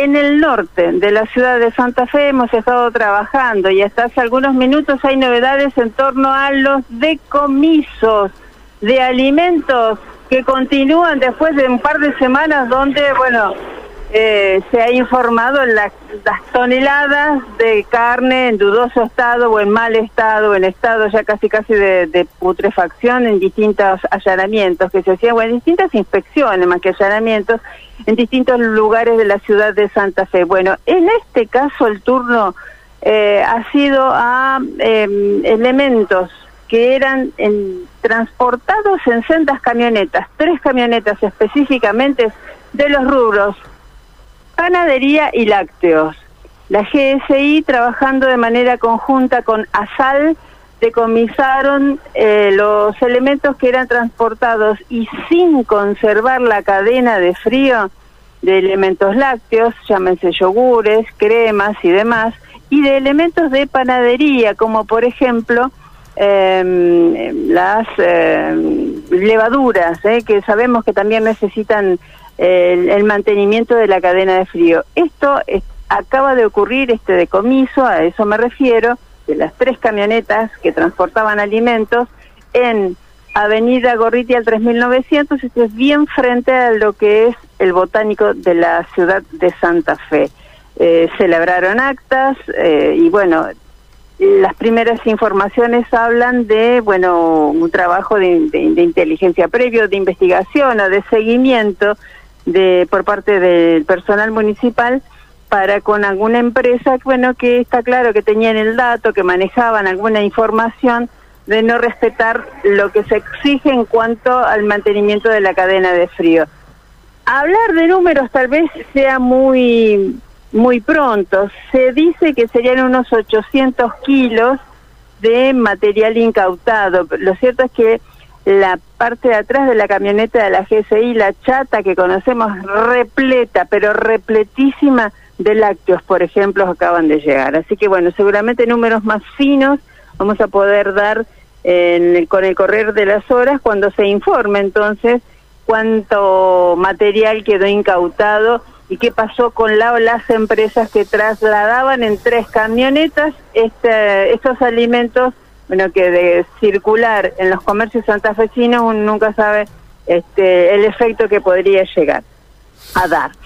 en el norte de la ciudad de Santa Fe hemos estado trabajando y hasta hace algunos minutos hay novedades en torno a los decomisos de alimentos que continúan después de un par de semanas donde, bueno, eh, se ha informado las, las toneladas de carne en dudoso estado o en mal estado, en estado ya casi casi de, putrefacción en distintos allanamientos que se hacían, o en distintas inspecciones más que allanamientos, en distintos lugares de la ciudad de Santa Fe. Bueno, en este caso el turno eh, ha sido a em, elementos que eran transportados en sendas camionetas, tres camionetas específicamente de los rubros Panadería y lácteos. La GSI, trabajando de manera conjunta con ASAL, decomisaron eh, los elementos que eran transportados y sin conservar la cadena de frío de elementos lácteos, llámense yogures, cremas y demás, y de elementos de panadería, como por ejemplo em, las em, levaduras, eh, que sabemos que también necesitan el, mantenimiento de la cadena de frío. Esto acaba de ocurrir, este decomiso, a eso me refiero, de las tres camionetas que transportaban alimentos en Avenida Gorriti al 3900, esto es bien frente a lo que es el botánico de la ciudad de Santa Fe. Eh, celebraron actas eh, y bueno, las primeras informaciones hablan de, bueno, un trabajo de, de inteligencia previo, de investigación o de seguimiento de por parte del personal municipal para con alguna empresa, bueno, que está claro que tenían el dato, que manejaban alguna información de no respetar lo que se exige en cuanto al mantenimiento de la cadena de frío. Hablar de números tal vez sea muy muy pronto. Se dice que serían unos 800 kilos de material incautado. Lo cierto es que la parte de atrás de la camioneta de la GSI, la chata que conocemos, repleta, pero repletísima de lácteos, por ejemplo, acaban de llegar. Así que bueno, seguramente números más finos vamos a poder dar con el correr de las horas cuando se informe entonces cuánto material quedó incautado y qué pasó con la las empresas que trasladaban en tres camionetas este, estos alimentos bueno, que de circular en los comercios santafesinos uno nunca sabe este, el efecto que podría llegar a dar.